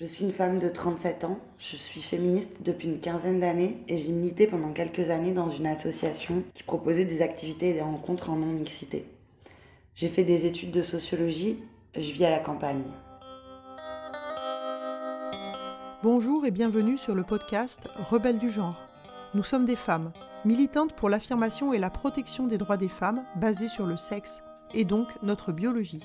Je suis une femme de 37 ans, je suis féministe depuis une quinzaine d'années et j'ai milité pendant quelques années dans une association qui proposait des activités et des rencontres en non-mixité. J'ai fait des études de sociologie, je vis à la campagne. Bonjour et bienvenue sur le podcast Rebelles du genre. Nous sommes des femmes, militantes pour l'affirmation et la protection des droits des femmes basés sur le sexe et donc notre biologie.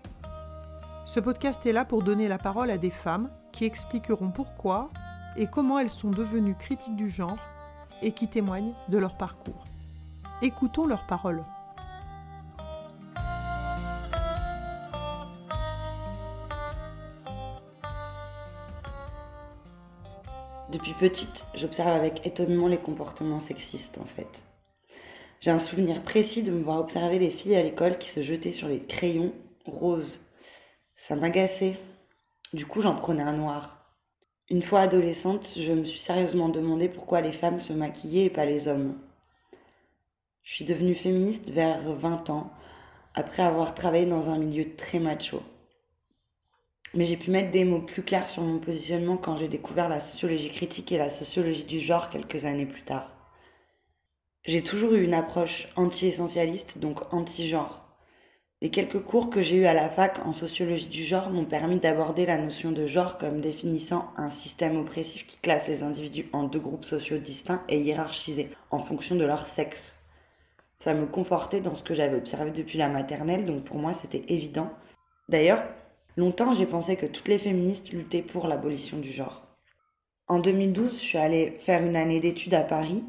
Ce podcast est là pour donner la parole à des femmes qui expliqueront pourquoi et comment elles sont devenues critiques du genre et qui témoignent de leur parcours. Écoutons leurs paroles. Depuis petite, j'observe avec étonnement les comportements sexistes en fait. J'ai un souvenir précis de me voir observer les filles à l'école qui se jetaient sur les crayons roses. Ça m'agaçait. Du coup, j'en prenais un noir. Une fois adolescente, je me suis sérieusement demandé pourquoi les femmes se maquillaient et pas les hommes. Je suis devenue féministe vers 20 ans, après avoir travaillé dans un milieu très macho. Mais j'ai pu mettre des mots plus clairs sur mon positionnement quand j'ai découvert la sociologie critique et la sociologie du genre quelques années plus tard. J'ai toujours eu une approche anti-essentialiste, donc anti-genre. Les quelques cours que j'ai eus à la fac en sociologie du genre m'ont permis d'aborder la notion de genre comme définissant un système oppressif qui classe les individus en deux groupes sociaux distincts et hiérarchisés en fonction de leur sexe. Ça me confortait dans ce que j'avais observé depuis la maternelle, donc pour moi c'était évident. D'ailleurs, Longtemps, j'ai pensé que toutes les féministes luttaient pour l'abolition du genre. En 2012, je suis allée faire une année d'études à Paris.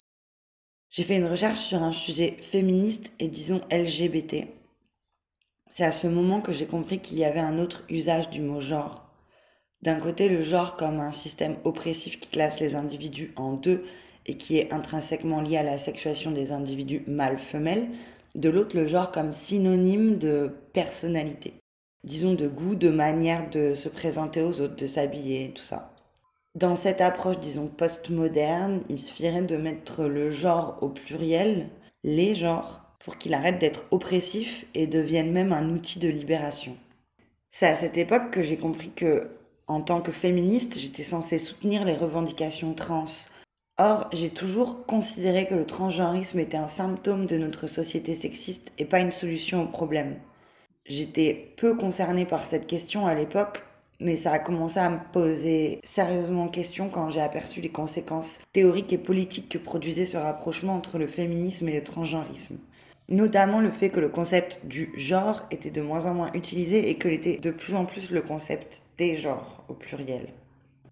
J'ai fait une recherche sur un sujet féministe et disons LGBT. C'est à ce moment que j'ai compris qu'il y avait un autre usage du mot genre. D'un côté, le genre comme un système oppressif qui classe les individus en deux et qui est intrinsèquement lié à la sexuation des individus mâles-femelles. De l'autre, le genre comme synonyme de personnalité disons, de goût, de manière de se présenter aux autres, de s'habiller, tout ça. Dans cette approche, disons, post-moderne, il suffirait de mettre le genre au pluriel, les genres, pour qu'il arrête d'être oppressif et devienne même un outil de libération. C'est à cette époque que j'ai compris que, en tant que féministe, j'étais censée soutenir les revendications trans. Or, j'ai toujours considéré que le transgenrisme était un symptôme de notre société sexiste et pas une solution au problème. J'étais peu concernée par cette question à l'époque, mais ça a commencé à me poser sérieusement question quand j'ai aperçu les conséquences théoriques et politiques que produisait ce rapprochement entre le féminisme et le transgenrisme. Notamment le fait que le concept du genre était de moins en moins utilisé et que l'était de plus en plus le concept des genres au pluriel.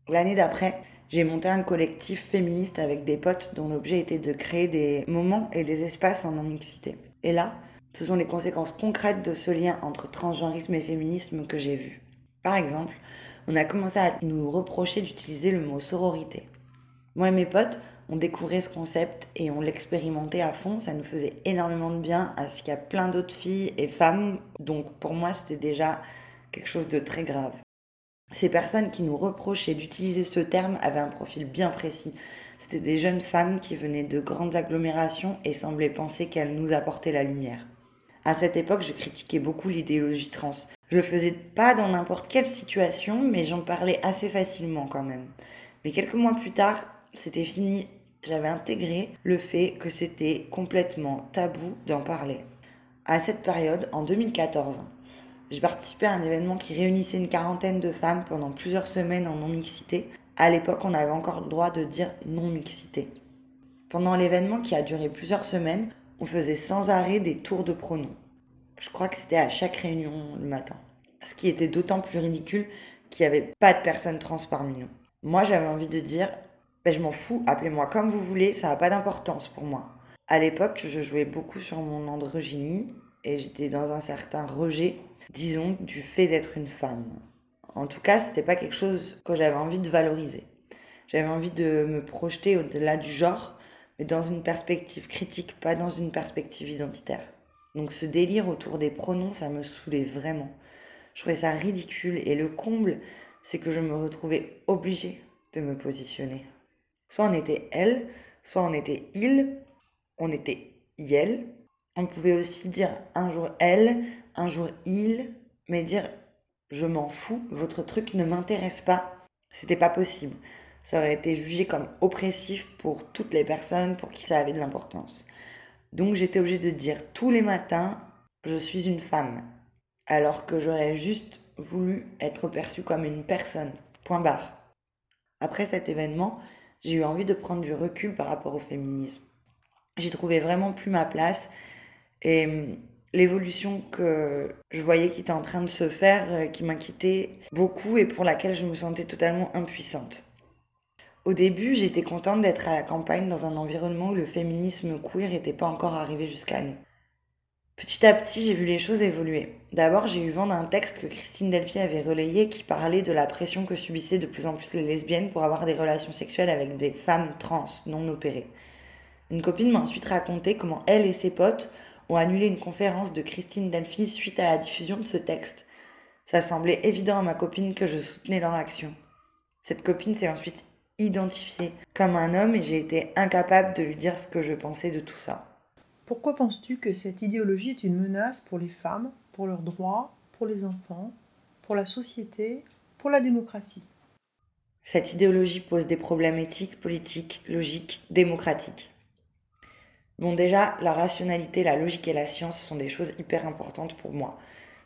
L'année d'après, j'ai monté un collectif féministe avec des potes dont l'objet était de créer des moments et des espaces en non-mixité. Et là, ce sont les conséquences concrètes de ce lien entre transgenrisme et féminisme que j'ai vu. Par exemple, on a commencé à nous reprocher d'utiliser le mot sororité. Moi et mes potes, on découvrait ce concept et on l'expérimentait à fond, ça nous faisait énormément de bien, à ce qu'il y a plein d'autres filles et femmes, donc pour moi c'était déjà quelque chose de très grave. Ces personnes qui nous reprochaient d'utiliser ce terme avaient un profil bien précis. C'était des jeunes femmes qui venaient de grandes agglomérations et semblaient penser qu'elles nous apportaient la lumière. À cette époque, je critiquais beaucoup l'idéologie trans. Je le faisais pas dans n'importe quelle situation, mais j'en parlais assez facilement quand même. Mais quelques mois plus tard, c'était fini. J'avais intégré le fait que c'était complètement tabou d'en parler. À cette période, en 2014, j'ai participé à un événement qui réunissait une quarantaine de femmes pendant plusieurs semaines en non-mixité. À l'époque, on avait encore le droit de dire non-mixité. Pendant l'événement qui a duré plusieurs semaines, on faisait sans arrêt des tours de pronoms. Je crois que c'était à chaque réunion le matin. Ce qui était d'autant plus ridicule qu'il n'y avait pas de personnes trans parmi nous. Moi, j'avais envie de dire, ben, je m'en fous, appelez-moi comme vous voulez, ça n'a pas d'importance pour moi. À l'époque, je jouais beaucoup sur mon androgynie et j'étais dans un certain rejet, disons, du fait d'être une femme. En tout cas, c'était pas quelque chose que j'avais envie de valoriser. J'avais envie de me projeter au-delà du genre, mais dans une perspective critique, pas dans une perspective identitaire. Donc ce délire autour des pronoms, ça me saoulait vraiment. Je trouvais ça ridicule et le comble, c'est que je me retrouvais obligée de me positionner. Soit on était elle, soit on était il, on était yel. On pouvait aussi dire un jour elle, un jour il, mais dire je m'en fous, votre truc ne m'intéresse pas. C'était pas possible. Ça aurait été jugé comme oppressif pour toutes les personnes pour qui ça avait de l'importance. Donc j'étais obligée de dire tous les matins je suis une femme, alors que j'aurais juste voulu être perçue comme une personne. Point barre. Après cet événement, j'ai eu envie de prendre du recul par rapport au féminisme. J'ai trouvé vraiment plus ma place et hum, l'évolution que je voyais qui était en train de se faire, euh, qui m'inquiétait beaucoup et pour laquelle je me sentais totalement impuissante. Au début, j'étais contente d'être à la campagne dans un environnement où le féminisme queer n'était pas encore arrivé jusqu'à nous. Petit à petit, j'ai vu les choses évoluer. D'abord, j'ai eu vent d'un texte que Christine Delphi avait relayé qui parlait de la pression que subissaient de plus en plus les lesbiennes pour avoir des relations sexuelles avec des femmes trans non opérées. Une copine m'a ensuite raconté comment elle et ses potes ont annulé une conférence de Christine Delphi suite à la diffusion de ce texte. Ça semblait évident à ma copine que je soutenais leur action. Cette copine s'est ensuite identifiée comme un homme et j'ai été incapable de lui dire ce que je pensais de tout ça. Pourquoi penses-tu que cette idéologie est une menace pour les femmes, pour leurs droits, pour les enfants, pour la société, pour la démocratie? Cette idéologie pose des problèmes éthiques, politiques, logiques, démocratiques. Bon déjà, la rationalité, la logique et la science sont des choses hyper importantes pour moi.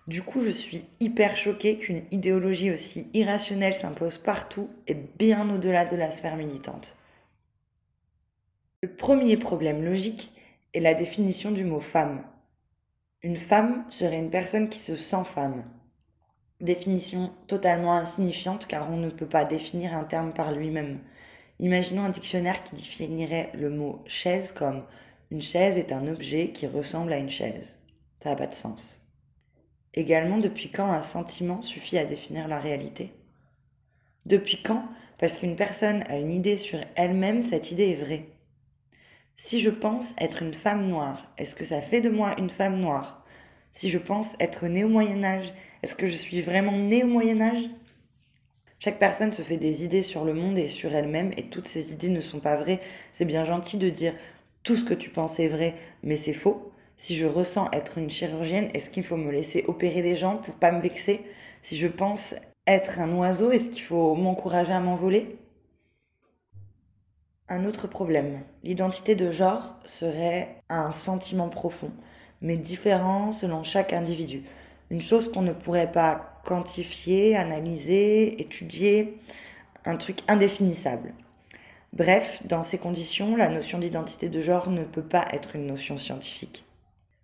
Du coup, je suis hyper choquée qu'une idéologie aussi irrationnelle s'impose partout et bien au-delà de la sphère militante. Le premier problème logique est la définition du mot femme. Une femme serait une personne qui se sent femme. Définition totalement insignifiante car on ne peut pas définir un terme par lui-même. Imaginons un dictionnaire qui définirait le mot chaise comme une chaise est un objet qui ressemble à une chaise. Ça n'a pas de sens. Également, depuis quand un sentiment suffit à définir la réalité? Depuis quand? Parce qu'une personne a une idée sur elle-même, cette idée est vraie. Si je pense être une femme noire, est-ce que ça fait de moi une femme noire? Si je pense être née au Moyen Âge, est-ce que je suis vraiment née au Moyen Âge Chaque personne se fait des idées sur le monde et sur elle-même et toutes ces idées ne sont pas vraies. C'est bien gentil de dire tout ce que tu penses est vrai, mais c'est faux. Si je ressens être une chirurgienne, est-ce qu'il faut me laisser opérer des gens pour pas me vexer? Si je pense être un oiseau, est-ce qu'il faut m'encourager à m'envoler? Un autre problème, l'identité de genre serait un sentiment profond, mais différent selon chaque individu. Une chose qu'on ne pourrait pas quantifier, analyser, étudier, un truc indéfinissable. Bref, dans ces conditions, la notion d'identité de genre ne peut pas être une notion scientifique.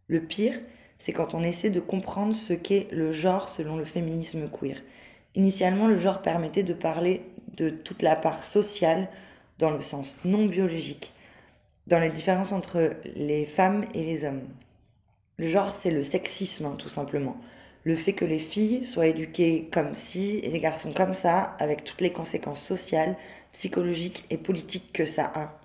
Le pire, c'est quand on essaie de comprendre ce qu'est le genre selon le féminisme queer. Initialement, le genre permettait de parler de toute la part sociale dans le sens non biologique, dans les différences entre les femmes et les hommes. Le genre, c'est le sexisme, hein, tout simplement. Le fait que les filles soient éduquées comme ci et les garçons comme ça, avec toutes les conséquences sociales, psychologiques et politiques que ça a.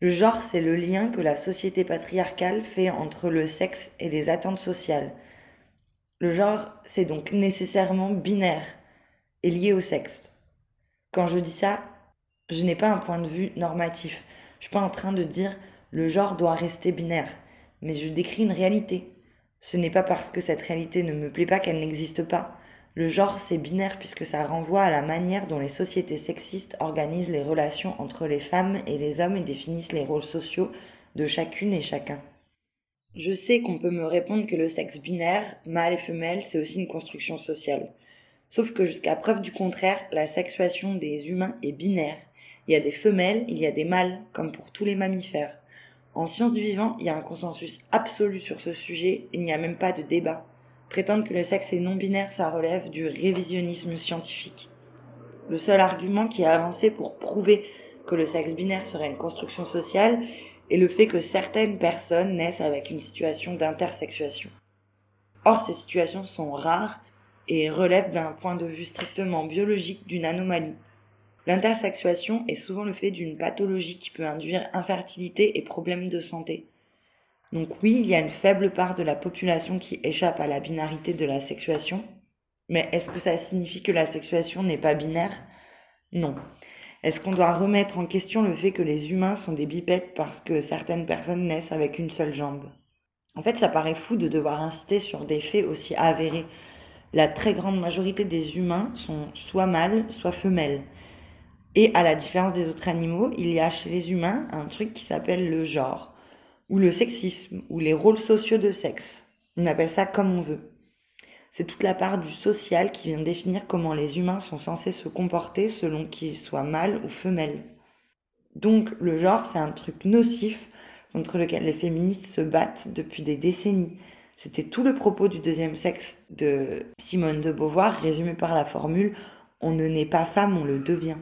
Le genre, c'est le lien que la société patriarcale fait entre le sexe et les attentes sociales. Le genre, c'est donc nécessairement binaire et lié au sexe. Quand je dis ça, je n'ai pas un point de vue normatif. Je suis pas en train de dire le genre doit rester binaire, mais je décris une réalité. Ce n'est pas parce que cette réalité ne me plaît pas qu'elle n'existe pas. Le genre, c'est binaire puisque ça renvoie à la manière dont les sociétés sexistes organisent les relations entre les femmes et les hommes et définissent les rôles sociaux de chacune et chacun. Je sais qu'on peut me répondre que le sexe binaire, mâle et femelle, c'est aussi une construction sociale. Sauf que jusqu'à preuve du contraire, la sexuation des humains est binaire. Il y a des femelles, il y a des mâles, comme pour tous les mammifères. En sciences du vivant, il y a un consensus absolu sur ce sujet, il n'y a même pas de débat. Prétendre que le sexe est non binaire, ça relève du révisionnisme scientifique. Le seul argument qui est avancé pour prouver que le sexe binaire serait une construction sociale est le fait que certaines personnes naissent avec une situation d'intersexuation. Or, ces situations sont rares et relève d'un point de vue strictement biologique d'une anomalie. L'intersexuation est souvent le fait d'une pathologie qui peut induire infertilité et problèmes de santé. Donc oui, il y a une faible part de la population qui échappe à la binarité de la sexuation, mais est-ce que ça signifie que la sexuation n'est pas binaire? Non. Est-ce qu'on doit remettre en question le fait que les humains sont des bipèdes parce que certaines personnes naissent avec une seule jambe? En fait, ça paraît fou de devoir inciter sur des faits aussi avérés. La très grande majorité des humains sont soit mâles, soit femelles. Et à la différence des autres animaux, il y a chez les humains un truc qui s'appelle le genre, ou le sexisme, ou les rôles sociaux de sexe. On appelle ça comme on veut. C'est toute la part du social qui vient définir comment les humains sont censés se comporter selon qu'ils soient mâles ou femelles. Donc le genre, c'est un truc nocif contre lequel les féministes se battent depuis des décennies. C'était tout le propos du deuxième sexe de Simone de Beauvoir, résumé par la formule On ne naît pas femme, on le devient.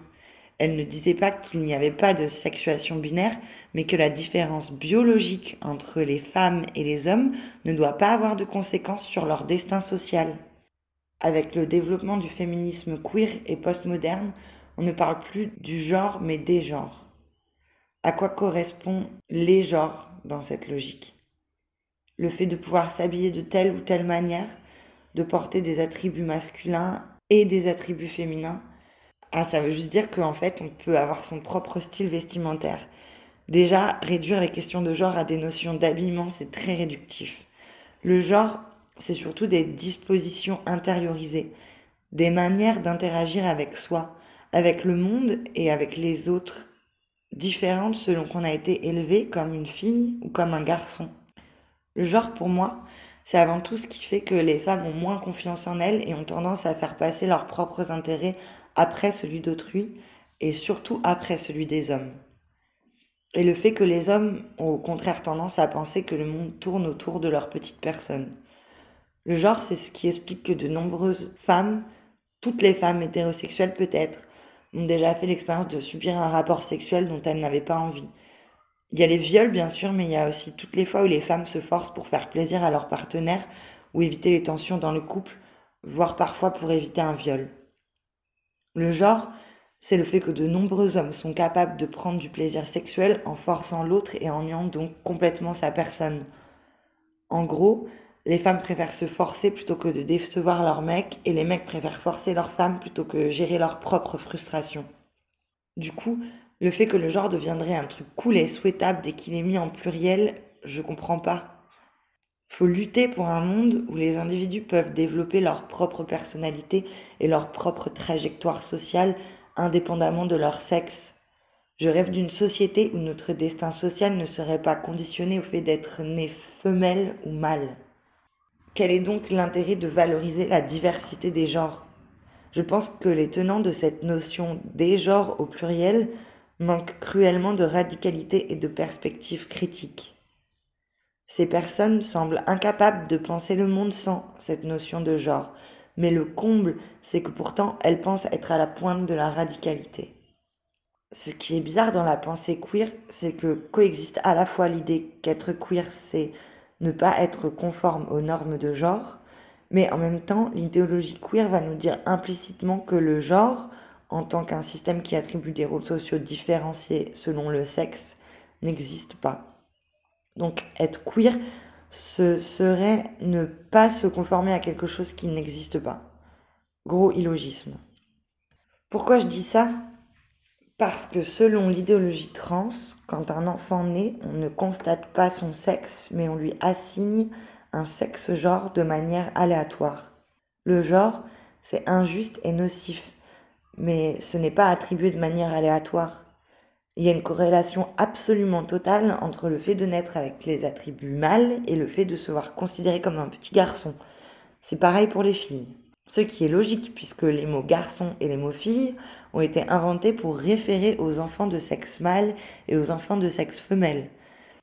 Elle ne disait pas qu'il n'y avait pas de sexuation binaire, mais que la différence biologique entre les femmes et les hommes ne doit pas avoir de conséquences sur leur destin social. Avec le développement du féminisme queer et postmoderne, on ne parle plus du genre mais des genres. À quoi correspondent les genres dans cette logique? Le fait de pouvoir s'habiller de telle ou telle manière, de porter des attributs masculins et des attributs féminins, ah, ça veut juste dire qu'en fait, on peut avoir son propre style vestimentaire. Déjà, réduire les questions de genre à des notions d'habillement, c'est très réductif. Le genre, c'est surtout des dispositions intériorisées, des manières d'interagir avec soi, avec le monde et avec les autres, différentes selon qu'on a été élevé comme une fille ou comme un garçon. Le genre, pour moi, c'est avant tout ce qui fait que les femmes ont moins confiance en elles et ont tendance à faire passer leurs propres intérêts après celui d'autrui et surtout après celui des hommes. Et le fait que les hommes ont au contraire tendance à penser que le monde tourne autour de leur petite personne. Le genre, c'est ce qui explique que de nombreuses femmes, toutes les femmes hétérosexuelles peut-être, ont déjà fait l'expérience de subir un rapport sexuel dont elles n'avaient pas envie. Il y a les viols, bien sûr, mais il y a aussi toutes les fois où les femmes se forcent pour faire plaisir à leur partenaire ou éviter les tensions dans le couple, voire parfois pour éviter un viol. Le genre, c'est le fait que de nombreux hommes sont capables de prendre du plaisir sexuel en forçant l'autre et en niant donc complètement sa personne. En gros, les femmes préfèrent se forcer plutôt que de décevoir leur mec et les mecs préfèrent forcer leurs femmes plutôt que gérer leur propre frustration. Du coup, le fait que le genre deviendrait un truc cool et souhaitable dès qu'il est mis en pluriel, je comprends pas. Faut lutter pour un monde où les individus peuvent développer leur propre personnalité et leur propre trajectoire sociale indépendamment de leur sexe. Je rêve d'une société où notre destin social ne serait pas conditionné au fait d'être né femelle ou mâle. Quel est donc l'intérêt de valoriser la diversité des genres? Je pense que les tenants de cette notion des genres au pluriel manquent cruellement de radicalité et de perspective critique. Ces personnes semblent incapables de penser le monde sans cette notion de genre, mais le comble, c'est que pourtant elles pensent être à la pointe de la radicalité. Ce qui est bizarre dans la pensée queer, c'est que coexiste à la fois l'idée qu'être queer, c'est ne pas être conforme aux normes de genre, mais en même temps, l'idéologie queer va nous dire implicitement que le genre, en tant qu'un système qui attribue des rôles sociaux différenciés selon le sexe, n'existe pas. Donc être queer, ce serait ne pas se conformer à quelque chose qui n'existe pas. Gros illogisme. Pourquoi je dis ça? Parce que selon l'idéologie trans, quand un enfant naît, on ne constate pas son sexe, mais on lui assigne un sexe-genre de manière aléatoire. Le genre, c'est injuste et nocif, mais ce n'est pas attribué de manière aléatoire. Il y a une corrélation absolument totale entre le fait de naître avec les attributs mâles et le fait de se voir considéré comme un petit garçon. C'est pareil pour les filles. Ce qui est logique puisque les mots garçon et les mots fille ont été inventés pour référer aux enfants de sexe mâle et aux enfants de sexe femelle.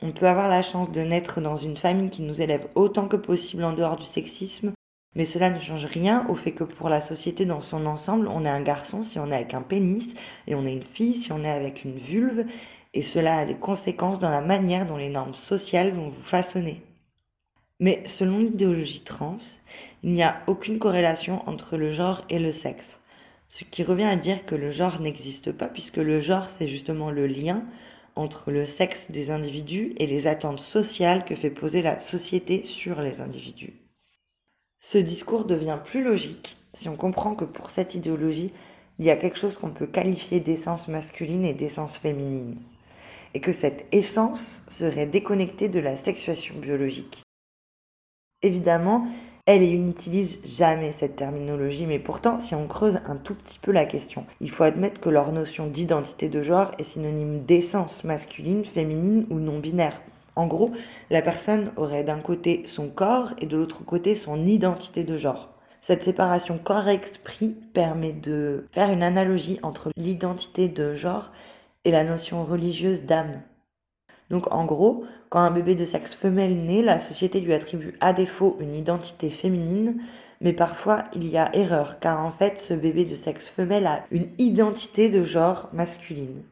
On peut avoir la chance de naître dans une famille qui nous élève autant que possible en dehors du sexisme mais cela ne change rien au fait que pour la société dans son ensemble, on est un garçon si on est avec un pénis, et on est une fille si on est avec une vulve, et cela a des conséquences dans la manière dont les normes sociales vont vous façonner. Mais selon l'idéologie trans, il n'y a aucune corrélation entre le genre et le sexe. Ce qui revient à dire que le genre n'existe pas puisque le genre c'est justement le lien entre le sexe des individus et les attentes sociales que fait poser la société sur les individus. Ce discours devient plus logique si on comprend que pour cette idéologie, il y a quelque chose qu'on peut qualifier d'essence masculine et d'essence féminine, et que cette essence serait déconnectée de la sexuation biologique. Évidemment, elle et n'utilisent jamais cette terminologie, mais pourtant, si on creuse un tout petit peu la question, il faut admettre que leur notion d'identité de genre est synonyme d'essence masculine, féminine ou non binaire. En gros, la personne aurait d'un côté son corps et de l'autre côté son identité de genre. Cette séparation corps-esprit permet de faire une analogie entre l'identité de genre et la notion religieuse d'âme. Donc en gros, quand un bébé de sexe femelle naît, la société lui attribue à défaut une identité féminine, mais parfois il y a erreur, car en fait ce bébé de sexe femelle a une identité de genre masculine.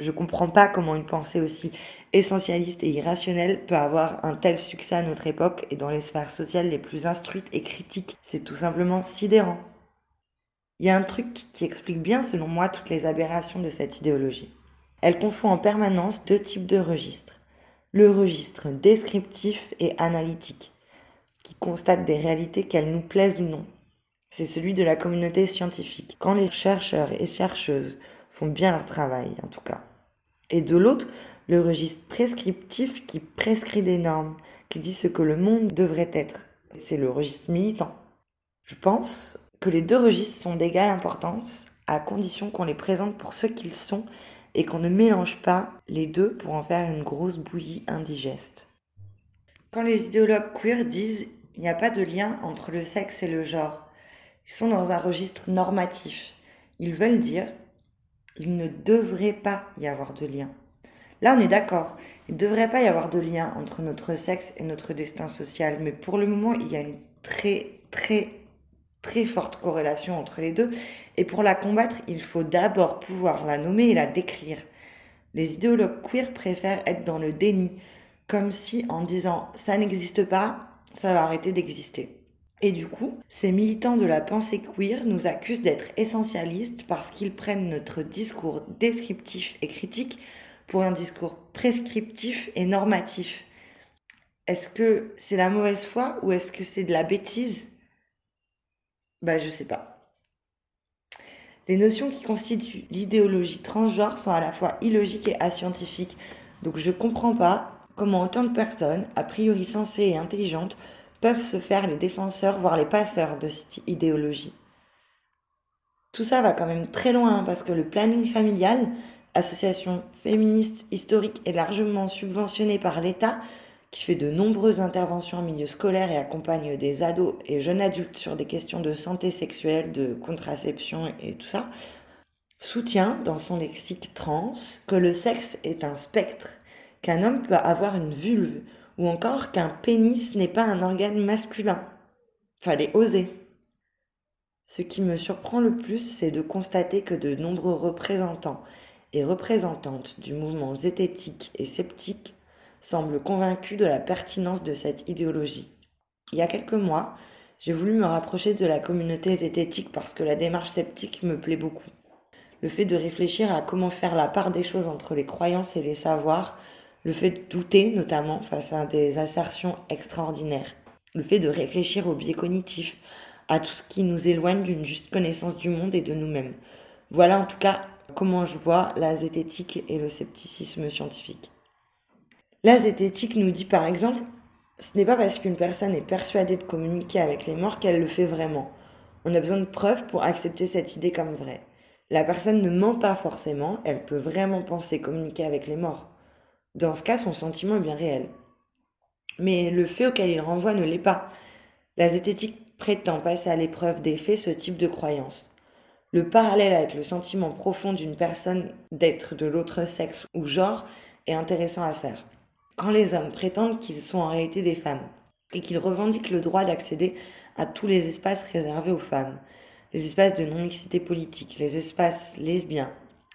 Je comprends pas comment une pensée aussi essentialiste et irrationnelle peut avoir un tel succès à notre époque et dans les sphères sociales les plus instruites et critiques. C'est tout simplement sidérant. Il y a un truc qui explique bien, selon moi, toutes les aberrations de cette idéologie. Elle confond en permanence deux types de registres. Le registre descriptif et analytique, qui constate des réalités qu'elles nous plaisent ou non. C'est celui de la communauté scientifique, quand les chercheurs et chercheuses font bien leur travail en tout cas. Et de l'autre, le registre prescriptif qui prescrit des normes, qui dit ce que le monde devrait être. C'est le registre militant. Je pense que les deux registres sont d'égale importance à condition qu'on les présente pour ce qu'ils sont et qu'on ne mélange pas les deux pour en faire une grosse bouillie indigeste. Quand les idéologues queer disent il n'y a pas de lien entre le sexe et le genre, ils sont dans un registre normatif. Ils veulent dire il ne devrait pas y avoir de lien. Là, on est d'accord. Il ne devrait pas y avoir de lien entre notre sexe et notre destin social. Mais pour le moment, il y a une très, très, très forte corrélation entre les deux. Et pour la combattre, il faut d'abord pouvoir la nommer et la décrire. Les idéologues queer préfèrent être dans le déni, comme si en disant ça n'existe pas, ça va arrêter d'exister. Et du coup, ces militants de la pensée queer nous accusent d'être essentialistes parce qu'ils prennent notre discours descriptif et critique pour un discours prescriptif et normatif. Est-ce que c'est la mauvaise foi ou est-ce que c'est de la bêtise? Bah, je sais pas. Les notions qui constituent l'idéologie transgenre sont à la fois illogiques et ascientifiques. Donc je comprends pas comment autant de personnes, a priori sensées et intelligentes, peuvent se faire les défenseurs, voire les passeurs de cette idéologie. Tout ça va quand même très loin hein, parce que le planning familial, association féministe historique et largement subventionnée par l'État, qui fait de nombreuses interventions en milieu scolaire et accompagne des ados et jeunes adultes sur des questions de santé sexuelle, de contraception et tout ça, soutient dans son lexique trans que le sexe est un spectre, qu'un homme peut avoir une vulve, ou encore qu'un pénis n'est pas un organe masculin. Fallait oser. Ce qui me surprend le plus, c'est de constater que de nombreux représentants et représentantes du mouvement zététique et sceptique semble convaincu de la pertinence de cette idéologie. Il y a quelques mois, j'ai voulu me rapprocher de la communauté zététique parce que la démarche sceptique me plaît beaucoup. Le fait de réfléchir à comment faire la part des choses entre les croyances et les savoirs, le fait de douter notamment face à des assertions extraordinaires, le fait de réfléchir aux biais cognitifs, à tout ce qui nous éloigne d'une juste connaissance du monde et de nous-mêmes. Voilà en tout cas comment je vois la zététique et le scepticisme scientifique. La zététique nous dit par exemple, ce n'est pas parce qu'une personne est persuadée de communiquer avec les morts qu'elle le fait vraiment. On a besoin de preuves pour accepter cette idée comme vraie. La personne ne ment pas forcément, elle peut vraiment penser communiquer avec les morts. Dans ce cas, son sentiment est bien réel. Mais le fait auquel il renvoie ne l'est pas. La zététique prétend passer à l'épreuve des faits ce type de croyance. Le parallèle avec le sentiment profond d'une personne d'être de l'autre sexe ou genre est intéressant à faire quand les hommes prétendent qu'ils sont en réalité des femmes et qu'ils revendiquent le droit d'accéder à tous les espaces réservés aux femmes, les espaces de non-mixité politique, les espaces lesbiens,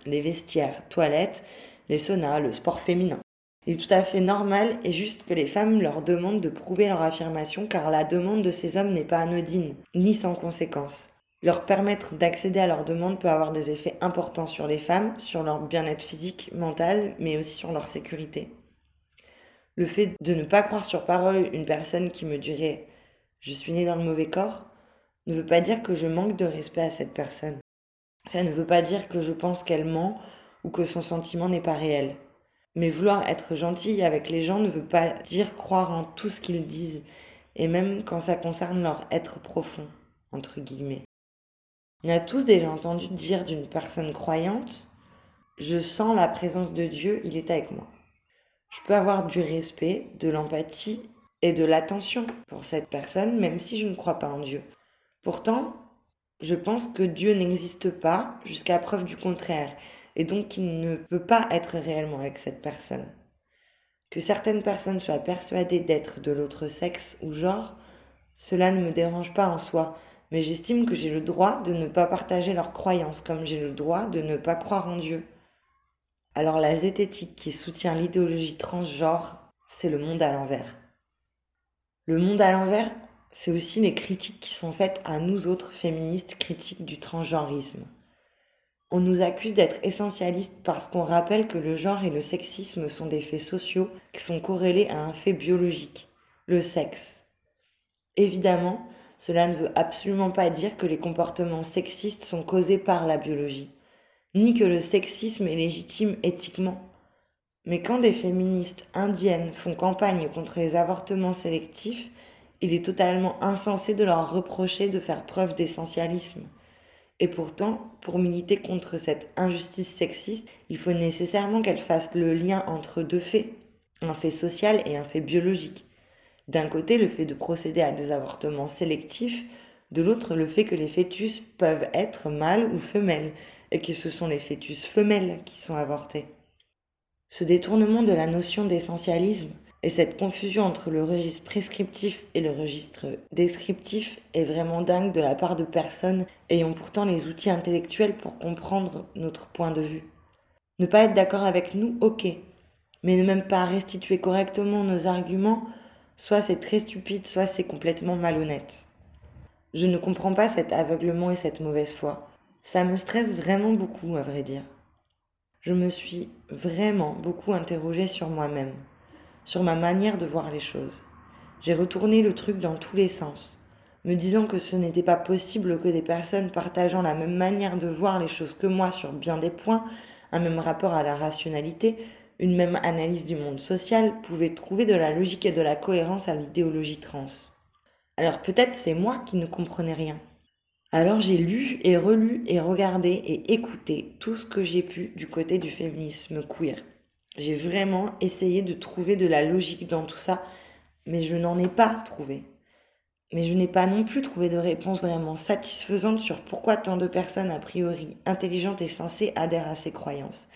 les vestiaires, toilettes, les saunas, le sport féminin. Il est tout à fait normal et juste que les femmes leur demandent de prouver leur affirmation car la demande de ces hommes n'est pas anodine, ni sans conséquence. Leur permettre d'accéder à leur demande peut avoir des effets importants sur les femmes, sur leur bien-être physique, mental, mais aussi sur leur sécurité. Le fait de ne pas croire sur parole une personne qui me dirait je suis née dans le mauvais corps ne veut pas dire que je manque de respect à cette personne. Ça ne veut pas dire que je pense qu'elle ment ou que son sentiment n'est pas réel. Mais vouloir être gentil avec les gens ne veut pas dire croire en tout ce qu'ils disent, et même quand ça concerne leur être profond, entre guillemets. On a tous déjà entendu dire d'une personne croyante, je sens la présence de Dieu, il est avec moi. Je peux avoir du respect, de l'empathie et de l'attention pour cette personne, même si je ne crois pas en Dieu. Pourtant, je pense que Dieu n'existe pas jusqu'à preuve du contraire, et donc qu'il ne peut pas être réellement avec cette personne. Que certaines personnes soient persuadées d'être de l'autre sexe ou genre, cela ne me dérange pas en soi, mais j'estime que j'ai le droit de ne pas partager leurs croyances, comme j'ai le droit de ne pas croire en Dieu. Alors la zététique qui soutient l'idéologie transgenre, c'est le monde à l'envers. Le monde à l'envers, c'est aussi les critiques qui sont faites à nous autres féministes critiques du transgenrisme. On nous accuse d'être essentialistes parce qu'on rappelle que le genre et le sexisme sont des faits sociaux qui sont corrélés à un fait biologique, le sexe. Évidemment, cela ne veut absolument pas dire que les comportements sexistes sont causés par la biologie, ni que le sexisme est légitime éthiquement. Mais quand des féministes indiennes font campagne contre les avortements sélectifs, il est totalement insensé de leur reprocher de faire preuve d'essentialisme. Et pourtant, pour militer contre cette injustice sexiste, il faut nécessairement qu'elle fasse le lien entre deux faits, un fait social et un fait biologique. D'un côté, le fait de procéder à des avortements sélectifs, de l'autre, le fait que les fœtus peuvent être mâles ou femelles, et que ce sont les fœtus femelles qui sont avortés. Ce détournement de la notion d'essentialisme et cette confusion entre le registre prescriptif et le registre descriptif est vraiment dingue de la part de personnes ayant pourtant les outils intellectuels pour comprendre notre point de vue. Ne pas être d'accord avec nous, ok, mais ne même pas restituer correctement nos arguments, soit c'est très stupide, soit c'est complètement malhonnête. Je ne comprends pas cet aveuglement et cette mauvaise foi. Ça me stresse vraiment beaucoup, à vrai dire. Je me suis vraiment beaucoup interrogée sur moi-même sur ma manière de voir les choses. J'ai retourné le truc dans tous les sens, me disant que ce n'était pas possible que des personnes partageant la même manière de voir les choses que moi sur bien des points, un même rapport à la rationalité, une même analyse du monde social, pouvaient trouver de la logique et de la cohérence à l'idéologie trans. Alors peut-être c'est moi qui ne comprenais rien. Alors j'ai lu et relu et regardé et écouté tout ce que j'ai pu du côté du féminisme queer. J'ai vraiment essayé de trouver de la logique dans tout ça, mais je n'en ai pas trouvé. Mais je n'ai pas non plus trouvé de réponse vraiment satisfaisante sur pourquoi tant de personnes a priori intelligentes et sensées adhèrent à ces croyances.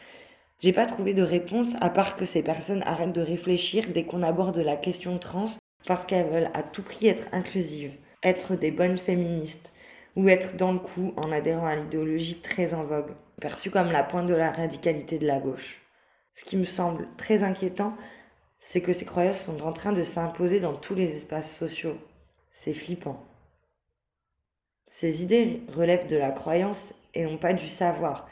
J'ai pas trouvé de réponse à part que ces personnes arrêtent de réfléchir dès qu'on aborde la question trans parce qu'elles veulent à tout prix être inclusives, être des bonnes féministes ou être dans le coup en adhérant à l'idéologie très en vogue, perçue comme la pointe de la radicalité de la gauche. Ce qui me semble très inquiétant, c'est que ces croyances sont en train de s'imposer dans tous les espaces sociaux. C'est flippant. Ces idées relèvent de la croyance et non pas du savoir.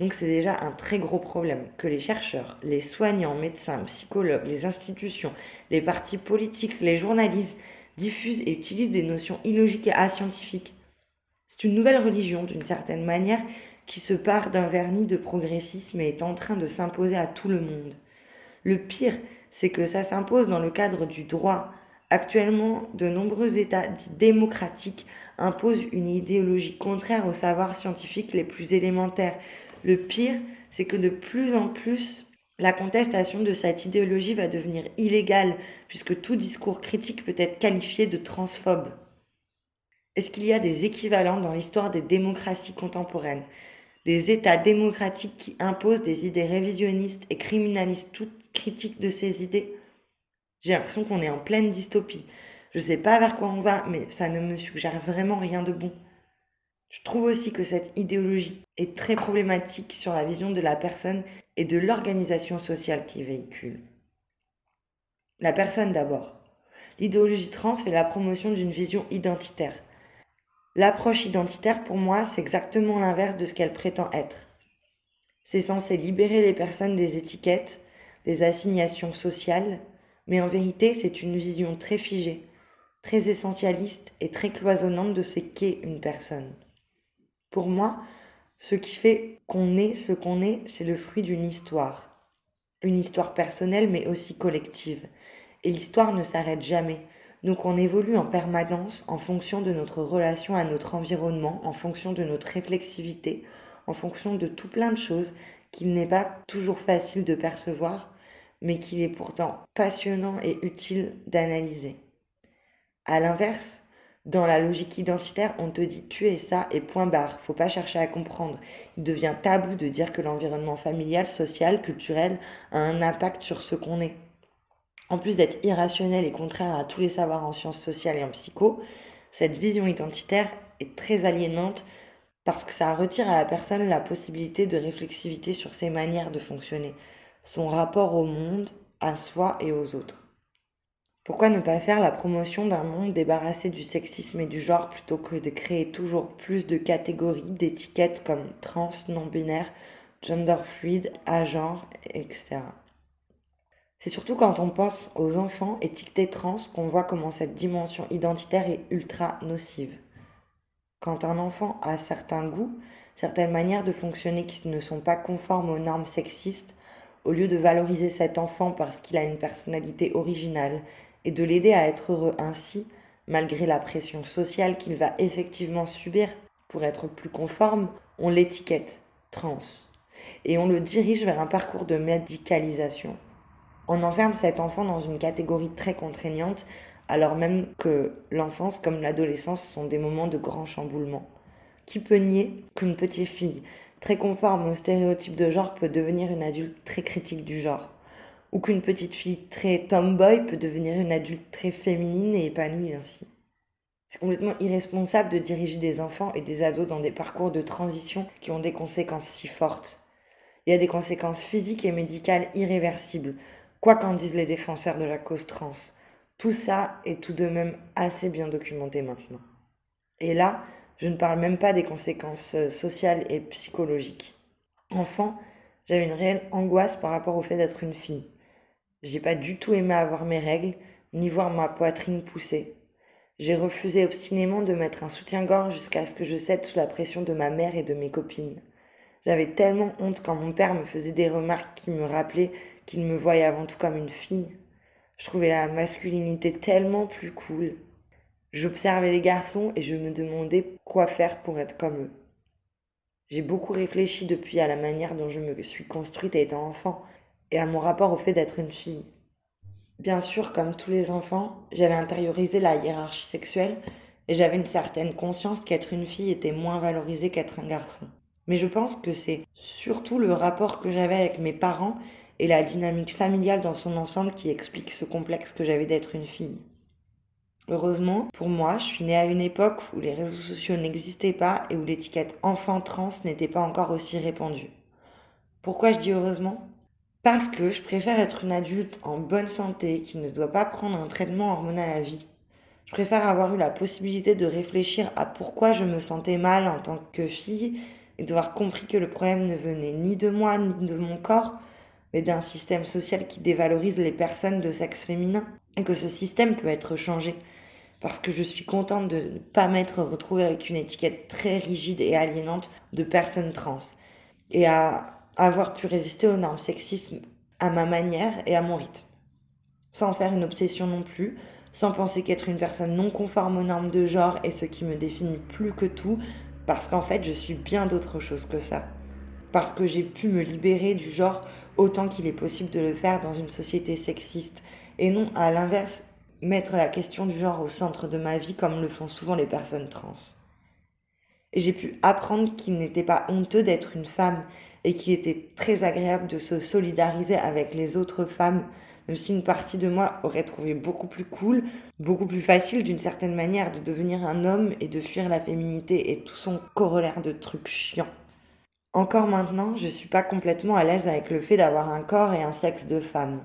Donc c'est déjà un très gros problème que les chercheurs, les soignants, médecins, psychologues, les institutions, les partis politiques, les journalistes diffusent et utilisent des notions illogiques et ascientifiques. C'est une nouvelle religion d'une certaine manière qui se part d'un vernis de progressisme et est en train de s'imposer à tout le monde. Le pire, c'est que ça s'impose dans le cadre du droit. Actuellement, de nombreux États dits démocratiques imposent une idéologie contraire aux savoirs scientifiques les plus élémentaires. Le pire, c'est que de plus en plus, la contestation de cette idéologie va devenir illégale, puisque tout discours critique peut être qualifié de transphobe. Est-ce qu'il y a des équivalents dans l'histoire des démocraties contemporaines? Des États démocratiques qui imposent des idées révisionnistes et criminalisent toute critique de ces idées. J'ai l'impression qu'on est en pleine dystopie. Je sais pas vers quoi on va, mais ça ne me suggère vraiment rien de bon. Je trouve aussi que cette idéologie est très problématique sur la vision de la personne et de l'organisation sociale qui véhicule. La personne d'abord. L'idéologie trans fait la promotion d'une vision identitaire. L'approche identitaire, pour moi, c'est exactement l'inverse de ce qu'elle prétend être. C'est censé libérer les personnes des étiquettes, des assignations sociales, mais en vérité, c'est une vision très figée, très essentialiste et très cloisonnante de ce qu'est une personne. Pour moi, ce qui fait qu'on est ce qu'on est, c'est le fruit d'une histoire. Une histoire personnelle mais aussi collective. Et l'histoire ne s'arrête jamais. Donc on évolue en permanence en fonction de notre relation à notre environnement, en fonction de notre réflexivité, en fonction de tout plein de choses qu'il n'est pas toujours facile de percevoir, mais qu'il est pourtant passionnant et utile d'analyser. À l'inverse, dans la logique identitaire, on te dit tu es ça et point barre, faut pas chercher à comprendre. Il devient tabou de dire que l'environnement familial, social, culturel a un impact sur ce qu'on est. En plus d'être irrationnel et contraire à tous les savoirs en sciences sociales et en psycho, cette vision identitaire est très aliénante parce que ça retire à la personne la possibilité de réflexivité sur ses manières de fonctionner, son rapport au monde, à soi et aux autres. Pourquoi ne pas faire la promotion d'un monde débarrassé du sexisme et du genre plutôt que de créer toujours plus de catégories, d'étiquettes comme trans, non-binaire, gender fluide, agenre, etc. C'est surtout quand on pense aux enfants étiquetés trans qu'on voit comment cette dimension identitaire est ultra nocive. Quand un enfant a certains goûts, certaines manières de fonctionner qui ne sont pas conformes aux normes sexistes, au lieu de valoriser cet enfant parce qu'il a une personnalité originale et de l'aider à être heureux ainsi, malgré la pression sociale qu'il va effectivement subir pour être plus conforme, on l'étiquette trans et on le dirige vers un parcours de médicalisation. On enferme cet enfant dans une catégorie très contraignante alors même que l'enfance comme l'adolescence sont des moments de grand chamboulement. Qui peut nier qu'une petite fille très conforme aux stéréotypes de genre peut devenir une adulte très critique du genre? Ou qu'une petite fille très tomboy peut devenir une adulte très féminine et épanouie ainsi? C'est complètement irresponsable de diriger des enfants et des ados dans des parcours de transition qui ont des conséquences si fortes. Il y a des conséquences physiques et médicales irréversibles, quoi qu'en disent les défenseurs de la cause trans. Tout ça est tout de même assez bien documenté maintenant. Et là, je ne parle même pas des conséquences euh, sociales et psychologiques. Enfant, j'avais une réelle angoisse par rapport au fait d'être une fille. J'ai pas du tout aimé avoir mes règles, ni voir ma poitrine pousser. J'ai refusé obstinément de mettre un soutien-gorge jusqu'à ce que je cède sous la pression de ma mère et de mes copines. J'avais tellement honte quand mon père me faisait des remarques qui me rappelaient qu'il me voyait avant tout comme une fille. Je trouvais la masculinité tellement plus cool. J'observais les garçons et je me demandais quoi faire pour être comme eux. J'ai beaucoup réfléchi depuis à la manière dont je me suis construite étant enfant et à mon rapport au fait d'être une fille. Bien sûr, comme tous les enfants, j'avais intériorisé la hiérarchie sexuelle et j'avais une certaine conscience qu'être une fille était moins valorisé qu'être un garçon. Mais je pense que c'est surtout le rapport que j'avais avec mes parents et la dynamique familiale dans son ensemble qui explique ce complexe que j'avais d'être une fille. Heureusement, pour moi, je suis née à une époque où les réseaux sociaux n'existaient pas et où l'étiquette enfant trans n'était pas encore aussi répandue. Pourquoi je dis heureusement? Parce que je préfère être une adulte en bonne santé qui ne doit pas prendre un traitement hormonal à vie. Je préfère avoir eu la possibilité de réfléchir à pourquoi je me sentais mal en tant que fille et d'avoir compris que le problème ne venait ni de moi ni de mon corps, mais d'un système social qui dévalorise les personnes de sexe féminin. Et que ce système peut être changé. Parce que je suis contente de ne pas m'être retrouvée avec une étiquette très rigide et aliénante de personne trans. Et à avoir pu résister aux normes sexisme à ma manière et à mon rythme. Sans faire une obsession non plus, sans penser qu'être une personne non conforme aux normes de genre est ce qui me définit plus que tout, parce qu'en fait je suis bien d'autre chose que ça. Parce que j'ai pu me libérer du genre autant qu'il est possible de le faire dans une société sexiste, et non à l'inverse mettre la question du genre au centre de ma vie comme le font souvent les personnes trans. J'ai pu apprendre qu'il n'était pas honteux d'être une femme et qu'il était très agréable de se solidariser avec les autres femmes, même si une partie de moi aurait trouvé beaucoup plus cool, beaucoup plus facile d'une certaine manière de devenir un homme et de fuir la féminité et tout son corollaire de trucs chiants. Encore maintenant, je suis pas complètement à l'aise avec le fait d'avoir un corps et un sexe de femme.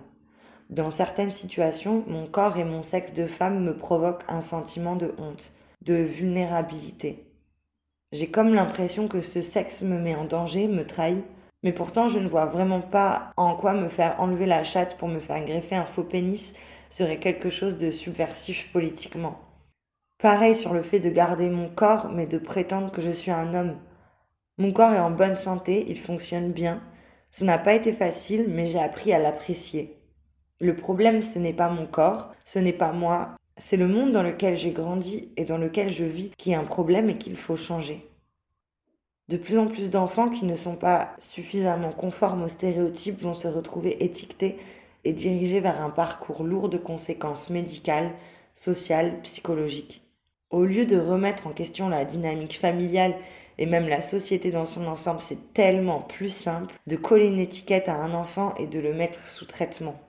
Dans certaines situations, mon corps et mon sexe de femme me provoquent un sentiment de honte, de vulnérabilité. J'ai comme l'impression que ce sexe me met en danger, me trahit, mais pourtant je ne vois vraiment pas en quoi me faire enlever la chatte pour me faire greffer un faux pénis serait quelque chose de subversif politiquement. Pareil sur le fait de garder mon corps, mais de prétendre que je suis un homme. Mon corps est en bonne santé, il fonctionne bien. Ça n'a pas été facile, mais j'ai appris à l'apprécier. Le problème, ce n'est pas mon corps, ce n'est pas moi, c'est le monde dans lequel j'ai grandi et dans lequel je vis qui est un problème et qu'il faut changer. De plus en plus d'enfants qui ne sont pas suffisamment conformes aux stéréotypes vont se retrouver étiquetés et dirigés vers un parcours lourd de conséquences médicales, sociales, psychologiques. Au lieu de remettre en question la dynamique familiale et même la société dans son ensemble, c'est tellement plus simple de coller une étiquette à un enfant et de le mettre sous traitement.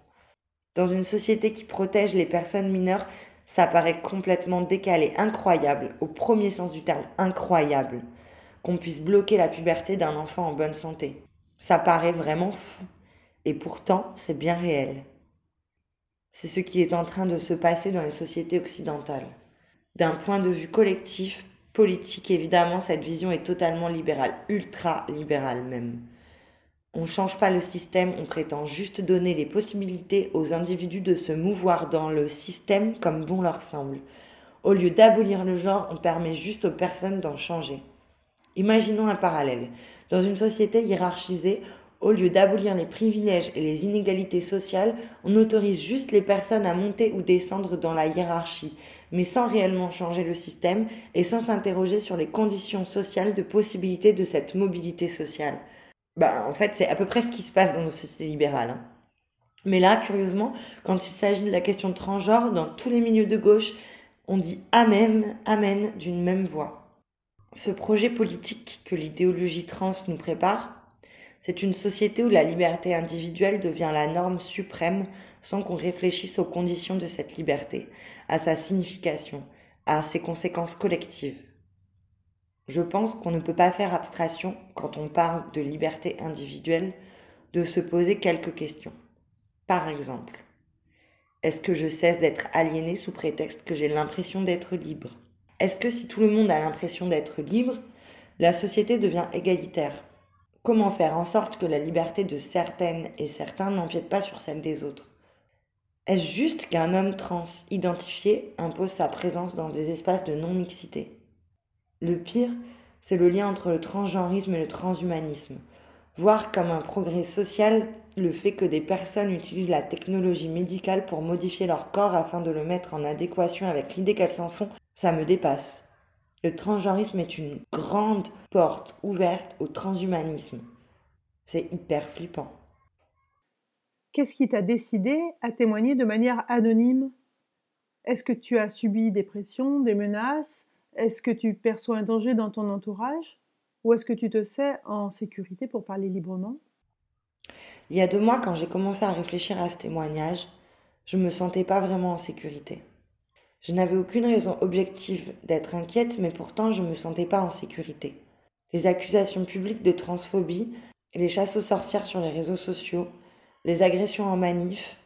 Dans une société qui protège les personnes mineures, ça paraît complètement décalé, incroyable, au premier sens du terme, incroyable, qu'on puisse bloquer la puberté d'un enfant en bonne santé. Ça paraît vraiment fou. Et pourtant, c'est bien réel. C'est ce qui est en train de se passer dans les sociétés occidentales. D'un point de vue collectif, politique, évidemment, cette vision est totalement libérale, ultra libérale même. On ne change pas le système, on prétend juste donner les possibilités aux individus de se mouvoir dans le système comme bon leur semble. Au lieu d'abolir le genre, on permet juste aux personnes d'en changer. Imaginons un parallèle. Dans une société hiérarchisée, au lieu d'abolir les privilèges et les inégalités sociales, on autorise juste les personnes à monter ou descendre dans la hiérarchie, mais sans réellement changer le système et sans s'interroger sur les conditions sociales de possibilité de cette mobilité sociale. Bah, en fait, c'est à peu près ce qui se passe dans nos sociétés libérales. Hein. Mais là, curieusement, quand il s'agit de la question transgenre, dans tous les milieux de gauche, on dit Amen, Amen d'une même voix. Ce projet politique que l'idéologie trans nous prépare, c'est une société où la liberté individuelle devient la norme suprême sans qu'on réfléchisse aux conditions de cette liberté, à sa signification, à ses conséquences collectives. Je pense qu'on ne peut pas faire abstraction, quand on parle de liberté individuelle, de se poser quelques questions. Par exemple, est-ce que je cesse d'être aliéné sous prétexte que j'ai l'impression d'être libre? Est-ce que si tout le monde a l'impression d'être libre, la société devient égalitaire? Comment faire en sorte que la liberté de certaines et certains n'empiète pas sur celle des autres? Est-ce juste qu'un homme trans identifié impose sa présence dans des espaces de non-mixité? Le pire, c'est le lien entre le transgenrisme et le transhumanisme. Voir comme un progrès social le fait que des personnes utilisent la technologie médicale pour modifier leur corps afin de le mettre en adéquation avec l'idée qu'elles s'en font, ça me dépasse. Le transgenrisme est une grande porte ouverte au transhumanisme. C'est hyper flippant. Qu'est-ce qui t'a décidé à témoigner de manière anonyme? Est-ce que tu as subi des pressions, des menaces? Est-ce que tu perçois un danger dans ton entourage? Ou est-ce que tu te sais en sécurité pour parler librement? Il y a deux mois, quand j'ai commencé à réfléchir à ce témoignage, je ne me sentais pas vraiment en sécurité. Je n'avais aucune raison objective d'être inquiète, mais pourtant je ne me sentais pas en sécurité. Les accusations publiques de transphobie, les chasses aux sorcières sur les réseaux sociaux, les agressions en manif,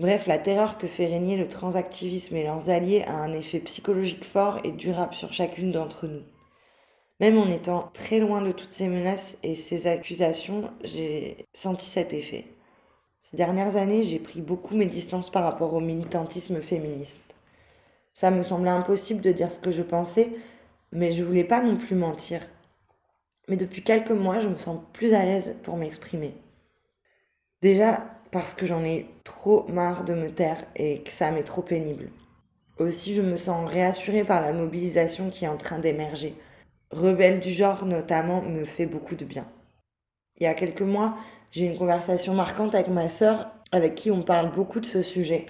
Bref, la terreur que fait régner le transactivisme et leurs alliés a un effet psychologique fort et durable sur chacune d'entre nous. Même en étant très loin de toutes ces menaces et ces accusations, j'ai senti cet effet. Ces dernières années, j'ai pris beaucoup mes distances par rapport au militantisme féministe. Ça me semblait impossible de dire ce que je pensais, mais je voulais pas non plus mentir. Mais depuis quelques mois, je me sens plus à l'aise pour m'exprimer. Déjà, parce que j'en ai trop marre de me taire et que ça m'est trop pénible. Aussi, je me sens réassurée par la mobilisation qui est en train d'émerger. Rebelle du genre, notamment, me fait beaucoup de bien. Il y a quelques mois, j'ai eu une conversation marquante avec ma sœur, avec qui on parle beaucoup de ce sujet.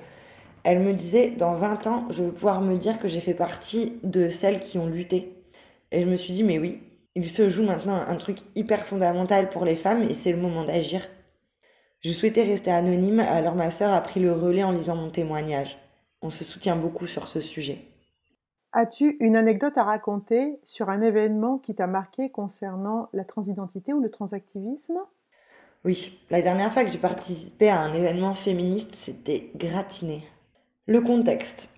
Elle me disait, dans 20 ans, je veux pouvoir me dire que j'ai fait partie de celles qui ont lutté. Et je me suis dit, mais oui, il se joue maintenant un truc hyper fondamental pour les femmes et c'est le moment d'agir. Je souhaitais rester anonyme, alors ma sœur a pris le relais en lisant mon témoignage. On se soutient beaucoup sur ce sujet. As-tu une anecdote à raconter sur un événement qui t'a marqué concernant la transidentité ou le transactivisme? Oui, la dernière fois que j'ai participé à un événement féministe, c'était gratiné. Le contexte.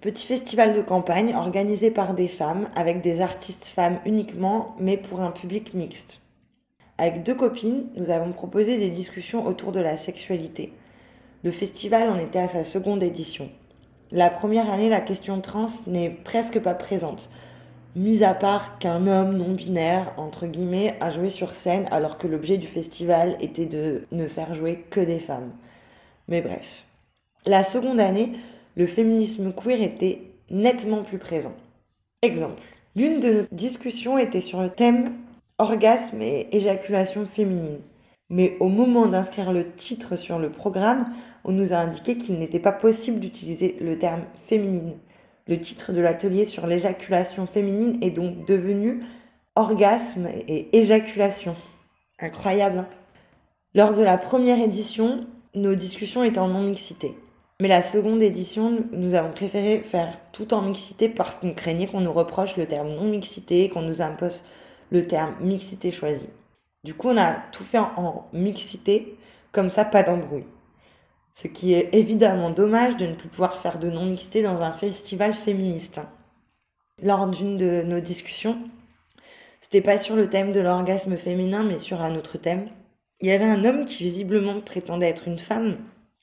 Petit festival de campagne organisé par des femmes, avec des artistes femmes uniquement, mais pour un public mixte. Avec deux copines, nous avons proposé des discussions autour de la sexualité. Le festival en était à sa seconde édition. La première année, la question trans n'est presque pas présente, mis à part qu'un homme non binaire, entre guillemets, a joué sur scène alors que l'objet du festival était de ne faire jouer que des femmes. Mais bref. La seconde année, le féminisme queer était nettement plus présent. Exemple. L'une de nos discussions était sur le thème orgasme et éjaculation féminine. Mais au moment d'inscrire le titre sur le programme, on nous a indiqué qu'il n'était pas possible d'utiliser le terme féminine. Le titre de l'atelier sur l'éjaculation féminine est donc devenu orgasme et éjaculation. Incroyable. Hein? Lors de la première édition, nos discussions étaient en non-mixité. Mais la seconde édition, nous avons préféré faire tout en mixité parce qu'on craignait qu'on nous reproche le terme non-mixité, qu'on nous impose le terme mixité choisie. Du coup, on a tout fait en mixité, comme ça, pas d'embrouille. Ce qui est évidemment dommage de ne plus pouvoir faire de non-mixité dans un festival féministe. Lors d'une de nos discussions, c'était pas sur le thème de l'orgasme féminin, mais sur un autre thème. Il y avait un homme qui visiblement prétendait être une femme.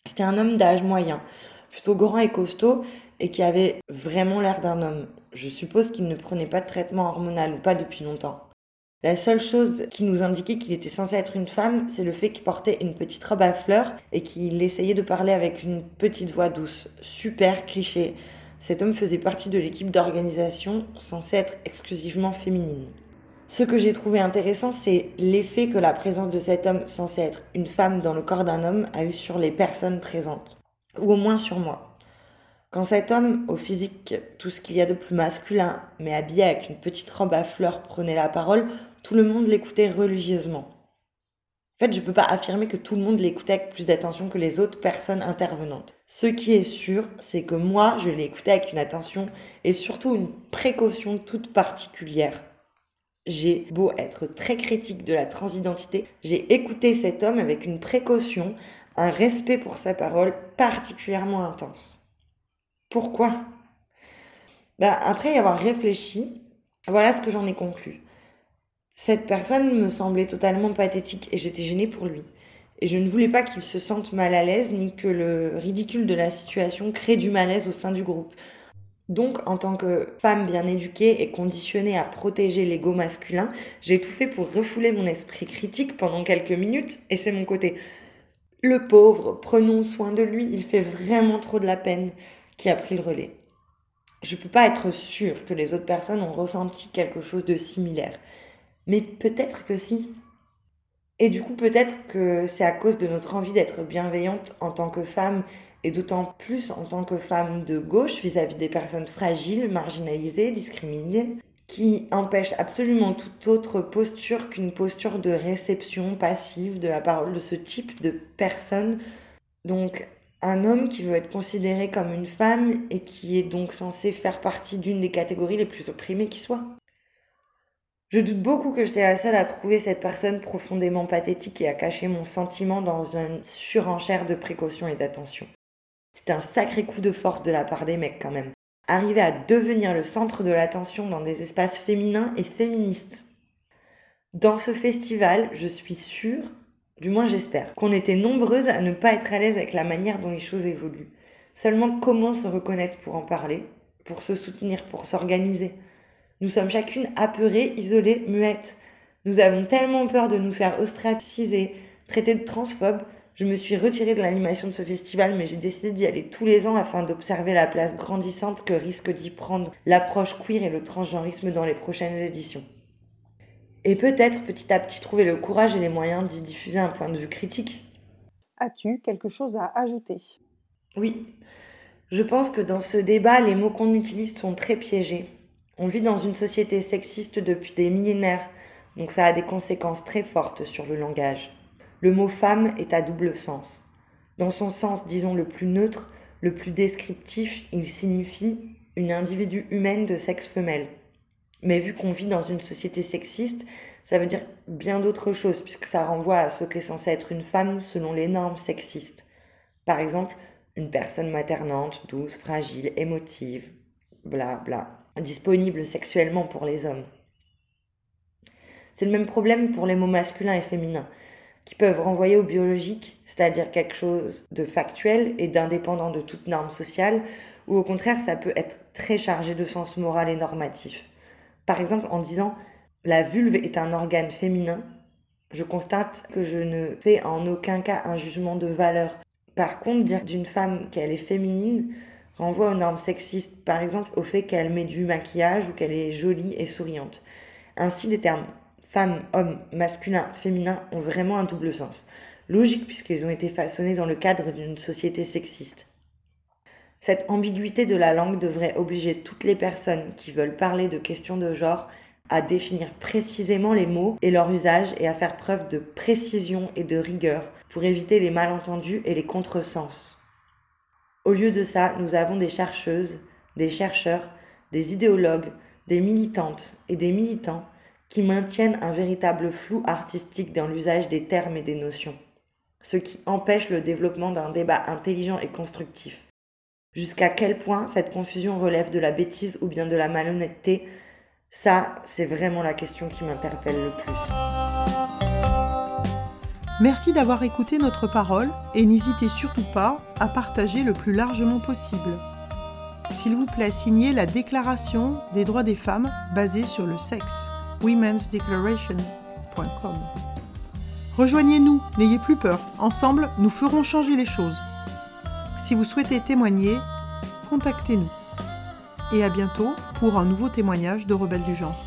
C'était un homme d'âge moyen, plutôt grand et costaud, et qui avait vraiment l'air d'un homme. Je suppose qu'il ne prenait pas de traitement hormonal, ou pas depuis longtemps. La seule chose qui nous indiquait qu'il était censé être une femme, c'est le fait qu'il portait une petite robe à fleurs et qu'il essayait de parler avec une petite voix douce. Super cliché. Cet homme faisait partie de l'équipe d'organisation censée être exclusivement féminine. Ce que j'ai trouvé intéressant, c'est l'effet que la présence de cet homme censé être une femme dans le corps d'un homme a eu sur les personnes présentes. Ou au moins sur moi. Quand cet homme, au physique tout ce qu'il y a de plus masculin, mais habillé avec une petite robe à fleurs, prenait la parole, tout le monde l'écoutait religieusement. En fait, je ne peux pas affirmer que tout le monde l'écoutait avec plus d'attention que les autres personnes intervenantes. Ce qui est sûr, c'est que moi, je écouté avec une attention et surtout une précaution toute particulière. J'ai beau être très critique de la transidentité, j'ai écouté cet homme avec une précaution, un respect pour sa parole particulièrement intense. Pourquoi? Bah, Après y avoir réfléchi, voilà ce que j'en ai conclu. Cette personne me semblait totalement pathétique et j'étais gênée pour lui. Et je ne voulais pas qu'il se sente mal à l'aise ni que le ridicule de la situation crée du malaise au sein du groupe. Donc, en tant que femme bien éduquée et conditionnée à protéger l'ego masculin, j'ai tout fait pour refouler mon esprit critique pendant quelques minutes, et c'est mon côté. Le pauvre, prenons soin de lui, il fait vraiment trop de la peine qui a pris le relais. Je ne peux pas être sûre que les autres personnes ont ressenti quelque chose de similaire. Mais peut-être que si. Et du coup, peut-être que c'est à cause de notre envie d'être bienveillante en tant que femme, et d'autant plus en tant que femme de gauche vis-à-vis des personnes fragiles, marginalisées, discriminées, qui empêche absolument toute autre posture qu'une posture de réception passive de la parole de ce type de personnes. Donc un homme qui veut être considéré comme une femme et qui est donc censé faire partie d'une des catégories les plus opprimées qui soit. Je doute beaucoup que j'étais la seule à trouver cette personne profondément pathétique et à cacher mon sentiment dans une surenchère de précaution et d'attention. C'était un sacré coup de force de la part des mecs quand même. Arriver à devenir le centre de l'attention dans des espaces féminins et féministes. Dans ce festival, je suis sûre du moins j'espère, qu'on était nombreuses à ne pas être à l'aise avec la manière dont les choses évoluent. Seulement comment se reconnaître pour en parler, pour se soutenir, pour s'organiser? Nous sommes chacune apeurées, isolées, muettes. Nous avons tellement peur de nous faire ostraciser, traiter de transphobes. Je me suis retirée de l'animation de ce festival, mais j'ai décidé d'y aller tous les ans afin d'observer la place grandissante que risque d'y prendre l'approche queer et le transgenrisme dans les prochaines éditions et peut-être petit à petit trouver le courage et les moyens d'y diffuser un point de vue critique. As-tu quelque chose à ajouter? Oui. Je pense que dans ce débat, les mots qu'on utilise sont très piégés. On vit dans une société sexiste depuis des millénaires, donc ça a des conséquences très fortes sur le langage. Le mot femme est à double sens. Dans son sens, disons, le plus neutre, le plus descriptif, il signifie une individu humaine de sexe femelle. Mais vu qu'on vit dans une société sexiste, ça veut dire bien d'autres choses, puisque ça renvoie à ce qu'est censé être une femme selon les normes sexistes. Par exemple, une personne maternante, douce, fragile, émotive, bla bla, disponible sexuellement pour les hommes. C'est le même problème pour les mots masculins et féminins, qui peuvent renvoyer au biologique, c'est-à-dire quelque chose de factuel et d'indépendant de toute norme sociale, ou au contraire ça peut être très chargé de sens moral et normatif. Par exemple en disant la vulve est un organe féminin, je constate que je ne fais en aucun cas un jugement de valeur par contre, dire d'une femme qu'elle est féminine renvoie aux normes sexistes, par exemple au fait qu'elle met du maquillage ou qu'elle est jolie et souriante. Ainsi, les termes femme, homme, masculin, féminin ont vraiment un double sens. Logique puisqu'ils ont été façonnés dans le cadre d'une société sexiste. Cette ambiguïté de la langue devrait obliger toutes les personnes qui veulent parler de questions de genre à définir précisément les mots et leur usage et à faire preuve de précision et de rigueur pour éviter les malentendus et les contresens. Au lieu de ça, nous avons des chercheuses, des chercheurs, des idéologues, des militantes et des militants qui maintiennent un véritable flou artistique dans l'usage des termes et des notions, ce qui empêche le développement d'un débat intelligent et constructif. Jusqu'à quel point cette confusion relève de la bêtise ou bien de la malhonnêteté? Ça, c'est vraiment la question qui m'interpelle le plus. Merci d'avoir écouté notre parole et n'hésitez surtout pas à partager le plus largement possible. S'il vous plaît, signez la Déclaration des droits des femmes basée sur le sexe, womensdeclaration.com. Rejoignez-nous, n'ayez plus peur, ensemble nous ferons changer les choses. Si vous souhaitez témoigner, contactez-nous et à bientôt pour un nouveau témoignage de Rebelles du genre.